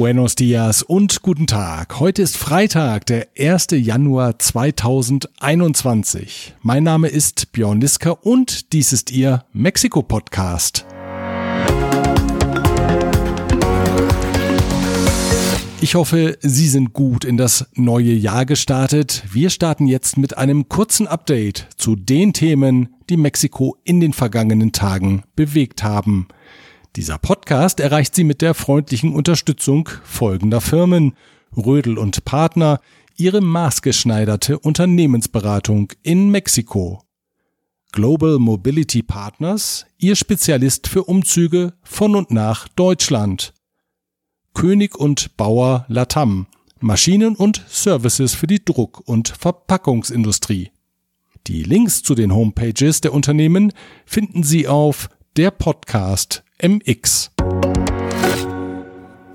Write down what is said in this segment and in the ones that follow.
Buenos dias und guten Tag. Heute ist Freitag, der 1. Januar 2021. Mein Name ist Björn Liska und dies ist Ihr Mexiko-Podcast. Ich hoffe, Sie sind gut in das neue Jahr gestartet. Wir starten jetzt mit einem kurzen Update zu den Themen, die Mexiko in den vergangenen Tagen bewegt haben. Dieser Podcast erreicht Sie mit der freundlichen Unterstützung folgender Firmen. Rödel und Partner, Ihre maßgeschneiderte Unternehmensberatung in Mexiko. Global Mobility Partners, Ihr Spezialist für Umzüge von und nach Deutschland. König und Bauer Latam, Maschinen und Services für die Druck- und Verpackungsindustrie. Die Links zu den Homepages der Unternehmen finden Sie auf der Podcast MX.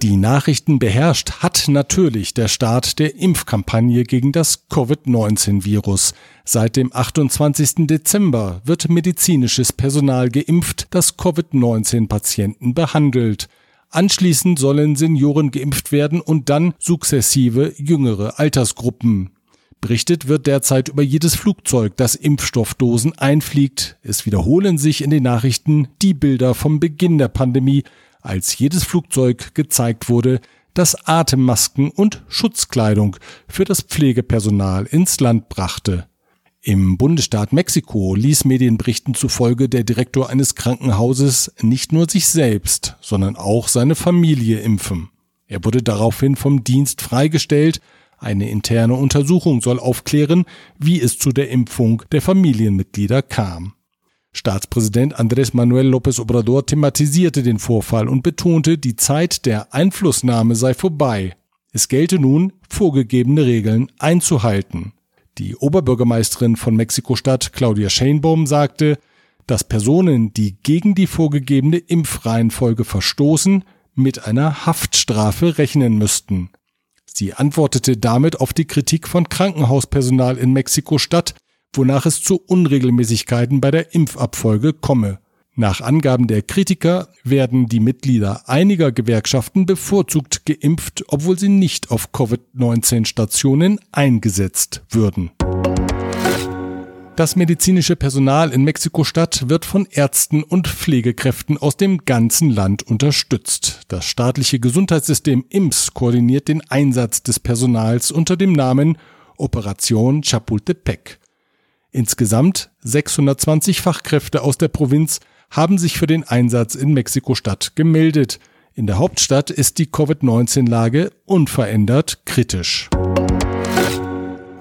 Die Nachrichten beherrscht hat natürlich der Start der Impfkampagne gegen das Covid-19-Virus. Seit dem 28. Dezember wird medizinisches Personal geimpft, das Covid-19-Patienten behandelt. Anschließend sollen Senioren geimpft werden und dann sukzessive jüngere Altersgruppen. Berichtet wird derzeit über jedes Flugzeug, das Impfstoffdosen einfliegt. Es wiederholen sich in den Nachrichten die Bilder vom Beginn der Pandemie, als jedes Flugzeug gezeigt wurde, das Atemmasken und Schutzkleidung für das Pflegepersonal ins Land brachte. Im Bundesstaat Mexiko ließ Medienberichten zufolge der Direktor eines Krankenhauses nicht nur sich selbst, sondern auch seine Familie impfen. Er wurde daraufhin vom Dienst freigestellt eine interne Untersuchung soll aufklären, wie es zu der Impfung der Familienmitglieder kam. Staatspräsident Andrés Manuel López Obrador thematisierte den Vorfall und betonte, die Zeit der Einflussnahme sei vorbei. Es gelte nun, vorgegebene Regeln einzuhalten. Die Oberbürgermeisterin von Mexiko-Stadt, Claudia Sheinbaum, sagte, dass Personen, die gegen die vorgegebene Impfreihenfolge verstoßen, mit einer Haftstrafe rechnen müssten. Sie antwortete damit auf die Kritik von Krankenhauspersonal in Mexiko-Stadt, wonach es zu Unregelmäßigkeiten bei der Impfabfolge komme. Nach Angaben der Kritiker werden die Mitglieder einiger Gewerkschaften bevorzugt geimpft, obwohl sie nicht auf Covid-19-Stationen eingesetzt würden. Das medizinische Personal in Mexiko-Stadt wird von Ärzten und Pflegekräften aus dem ganzen Land unterstützt. Das staatliche Gesundheitssystem IMSS koordiniert den Einsatz des Personals unter dem Namen Operation Chapultepec. Insgesamt 620 Fachkräfte aus der Provinz haben sich für den Einsatz in Mexiko-Stadt gemeldet. In der Hauptstadt ist die Covid-19-Lage unverändert kritisch.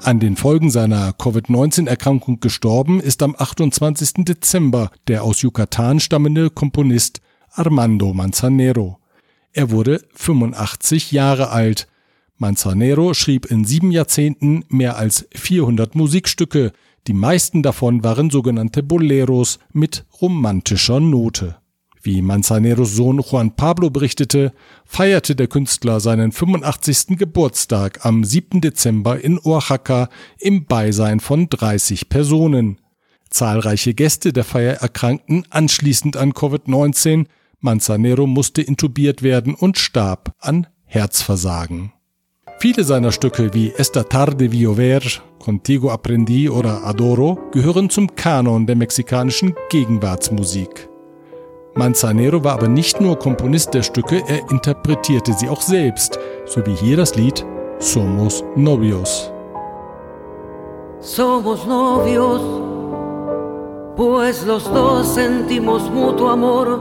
An den Folgen seiner Covid-19-Erkrankung gestorben ist am 28. Dezember der aus Yucatan stammende Komponist Armando Manzanero. Er wurde 85 Jahre alt. Manzanero schrieb in sieben Jahrzehnten mehr als 400 Musikstücke. Die meisten davon waren sogenannte Boleros mit romantischer Note. Wie Manzaneros Sohn Juan Pablo berichtete, feierte der Künstler seinen 85. Geburtstag am 7. Dezember in Oaxaca im Beisein von 30 Personen. Zahlreiche Gäste der Feier erkrankten anschließend an Covid-19. Manzanero musste intubiert werden und starb an Herzversagen. Viele seiner Stücke wie Esta tarde vi ver, Contigo aprendí oder Adoro gehören zum Kanon der mexikanischen Gegenwartsmusik. Manzanero war aber nicht nur Komponist der Stücke, er interpretierte sie auch selbst, so wie hier das Lied Somos Novios. Somos novios, pues los dos sentimos mutuo amor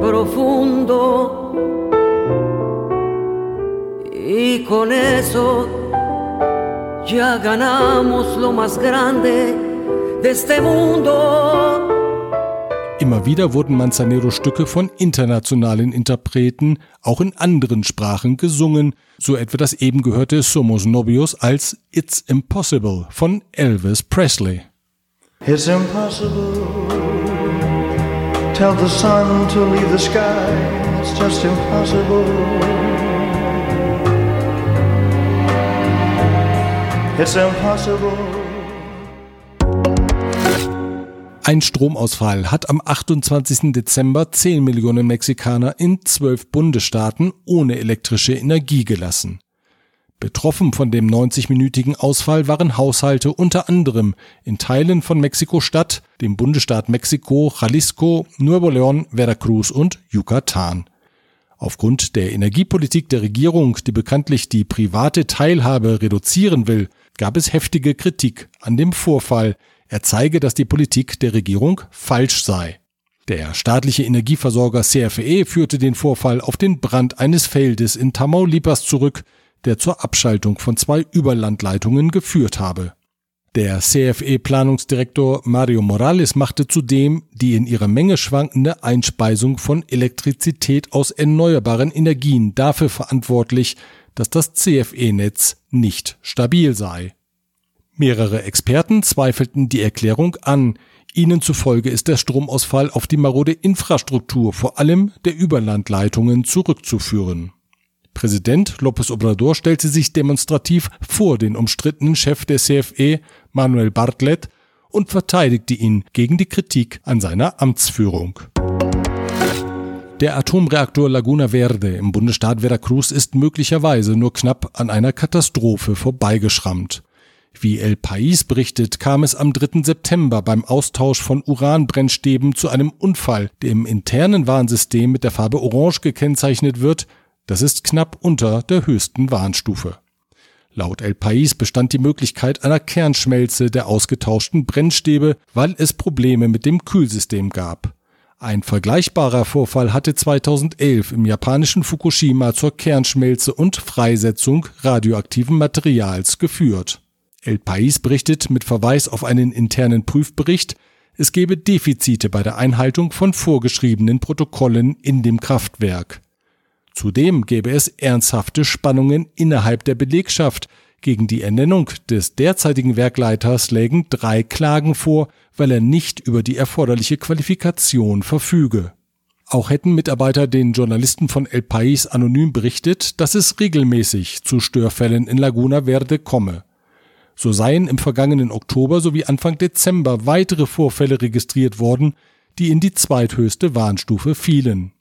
profundo. Y con eso ya ganamos lo más grande de este mundo. Immer wieder wurden Manzaneros Stücke von internationalen Interpreten auch in anderen Sprachen gesungen, so etwa das eben gehörte Somos Nobios als It's Impossible von Elvis Presley. It's impossible. Tell the sun to leave the sky. It's just impossible. It's impossible. Ein Stromausfall hat am 28. Dezember 10 Millionen Mexikaner in zwölf Bundesstaaten ohne elektrische Energie gelassen. Betroffen von dem 90-minütigen Ausfall waren Haushalte unter anderem in Teilen von Mexiko-Stadt, dem Bundesstaat Mexiko, Jalisco, Nuevo León, Veracruz und Yucatan. Aufgrund der Energiepolitik der Regierung, die bekanntlich die private Teilhabe reduzieren will, gab es heftige Kritik an dem Vorfall, er zeige, dass die Politik der Regierung falsch sei. Der staatliche Energieversorger CFE führte den Vorfall auf den Brand eines Feldes in Tamaulipas zurück, der zur Abschaltung von zwei Überlandleitungen geführt habe. Der CFE-Planungsdirektor Mario Morales machte zudem die in ihrer Menge schwankende Einspeisung von Elektrizität aus erneuerbaren Energien dafür verantwortlich, dass das CFE-Netz nicht stabil sei. Mehrere Experten zweifelten die Erklärung an. Ihnen zufolge ist der Stromausfall auf die marode Infrastruktur, vor allem der Überlandleitungen, zurückzuführen. Präsident López Obrador stellte sich demonstrativ vor den umstrittenen Chef der CFE, Manuel Bartlett, und verteidigte ihn gegen die Kritik an seiner Amtsführung. Der Atomreaktor Laguna Verde im Bundesstaat Veracruz ist möglicherweise nur knapp an einer Katastrophe vorbeigeschrammt. Wie El País berichtet, kam es am 3. September beim Austausch von Uranbrennstäben zu einem Unfall, der im internen Warnsystem mit der Farbe Orange gekennzeichnet wird. Das ist knapp unter der höchsten Warnstufe. Laut El País bestand die Möglichkeit einer Kernschmelze der ausgetauschten Brennstäbe, weil es Probleme mit dem Kühlsystem gab. Ein vergleichbarer Vorfall hatte 2011 im japanischen Fukushima zur Kernschmelze und Freisetzung radioaktiven Materials geführt. El País berichtet mit Verweis auf einen internen Prüfbericht, es gebe Defizite bei der Einhaltung von vorgeschriebenen Protokollen in dem Kraftwerk. Zudem gäbe es ernsthafte Spannungen innerhalb der Belegschaft. Gegen die Ernennung des derzeitigen Werkleiters lägen drei Klagen vor, weil er nicht über die erforderliche Qualifikation verfüge. Auch hätten Mitarbeiter den Journalisten von El País anonym berichtet, dass es regelmäßig zu Störfällen in Laguna Verde komme. So seien im vergangenen Oktober sowie Anfang Dezember weitere Vorfälle registriert worden, die in die zweithöchste Warnstufe fielen.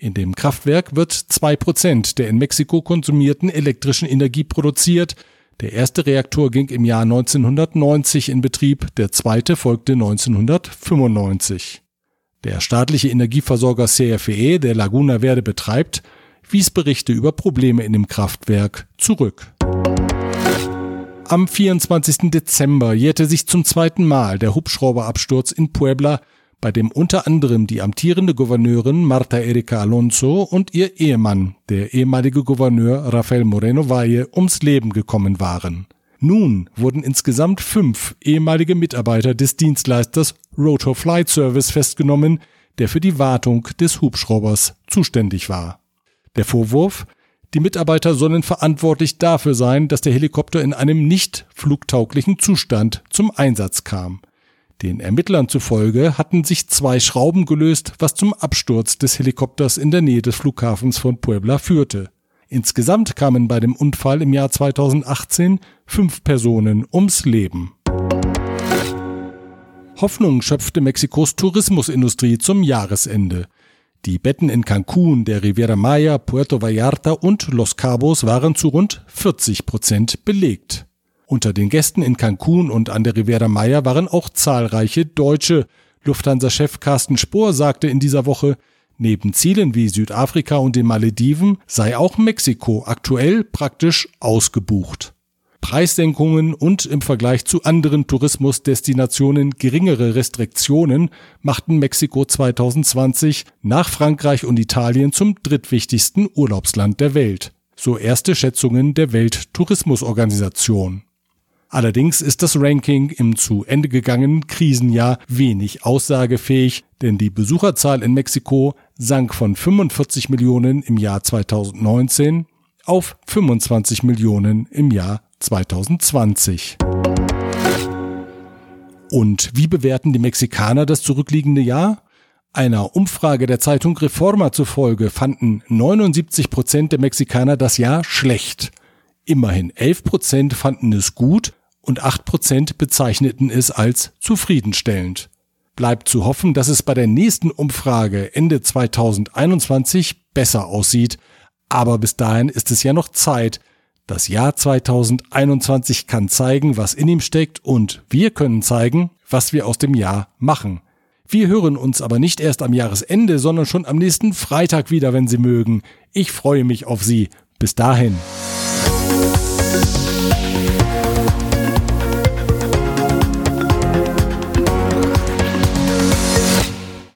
In dem Kraftwerk wird zwei Prozent der in Mexiko konsumierten elektrischen Energie produziert. Der erste Reaktor ging im Jahr 1990 in Betrieb, der zweite folgte 1995. Der staatliche Energieversorger CFE, der Laguna Verde betreibt, wies Berichte über Probleme in dem Kraftwerk zurück. Am 24. Dezember jährte sich zum zweiten Mal der Hubschrauberabsturz in Puebla, bei dem unter anderem die amtierende Gouverneurin Marta Erika Alonso und ihr Ehemann, der ehemalige Gouverneur Rafael Moreno Valle, ums Leben gekommen waren. Nun wurden insgesamt fünf ehemalige Mitarbeiter des Dienstleisters Rotor Flight Service festgenommen, der für die Wartung des Hubschraubers zuständig war. Der Vorwurf, die Mitarbeiter sollen verantwortlich dafür sein, dass der Helikopter in einem nicht flugtauglichen Zustand zum Einsatz kam. Den Ermittlern zufolge hatten sich zwei Schrauben gelöst, was zum Absturz des Helikopters in der Nähe des Flughafens von Puebla führte. Insgesamt kamen bei dem Unfall im Jahr 2018 fünf Personen ums Leben. Hoffnung schöpfte Mexikos Tourismusindustrie zum Jahresende. Die Betten in Cancun, der Riviera Maya, Puerto Vallarta und Los Cabos waren zu rund 40 Prozent belegt. Unter den Gästen in Cancun und an der Riviera Maya waren auch zahlreiche Deutsche. Lufthansa-Chef Carsten Spohr sagte in dieser Woche, neben Zielen wie Südafrika und den Malediven sei auch Mexiko aktuell praktisch ausgebucht. Preissenkungen und im Vergleich zu anderen Tourismusdestinationen geringere Restriktionen machten Mexiko 2020 nach Frankreich und Italien zum drittwichtigsten Urlaubsland der Welt. So erste Schätzungen der Welttourismusorganisation. Allerdings ist das Ranking im zu Ende gegangenen Krisenjahr wenig aussagefähig, denn die Besucherzahl in Mexiko sank von 45 Millionen im Jahr 2019 auf 25 Millionen im Jahr 2020. Und wie bewerten die Mexikaner das zurückliegende Jahr? Einer Umfrage der Zeitung Reforma zufolge fanden 79 Prozent der Mexikaner das Jahr schlecht. Immerhin 11 Prozent fanden es gut und 8 Prozent bezeichneten es als zufriedenstellend. Bleibt zu hoffen, dass es bei der nächsten Umfrage Ende 2021 besser aussieht. Aber bis dahin ist es ja noch Zeit. Das Jahr 2021 kann zeigen, was in ihm steckt und wir können zeigen, was wir aus dem Jahr machen. Wir hören uns aber nicht erst am Jahresende, sondern schon am nächsten Freitag wieder, wenn Sie mögen. Ich freue mich auf Sie. Bis dahin.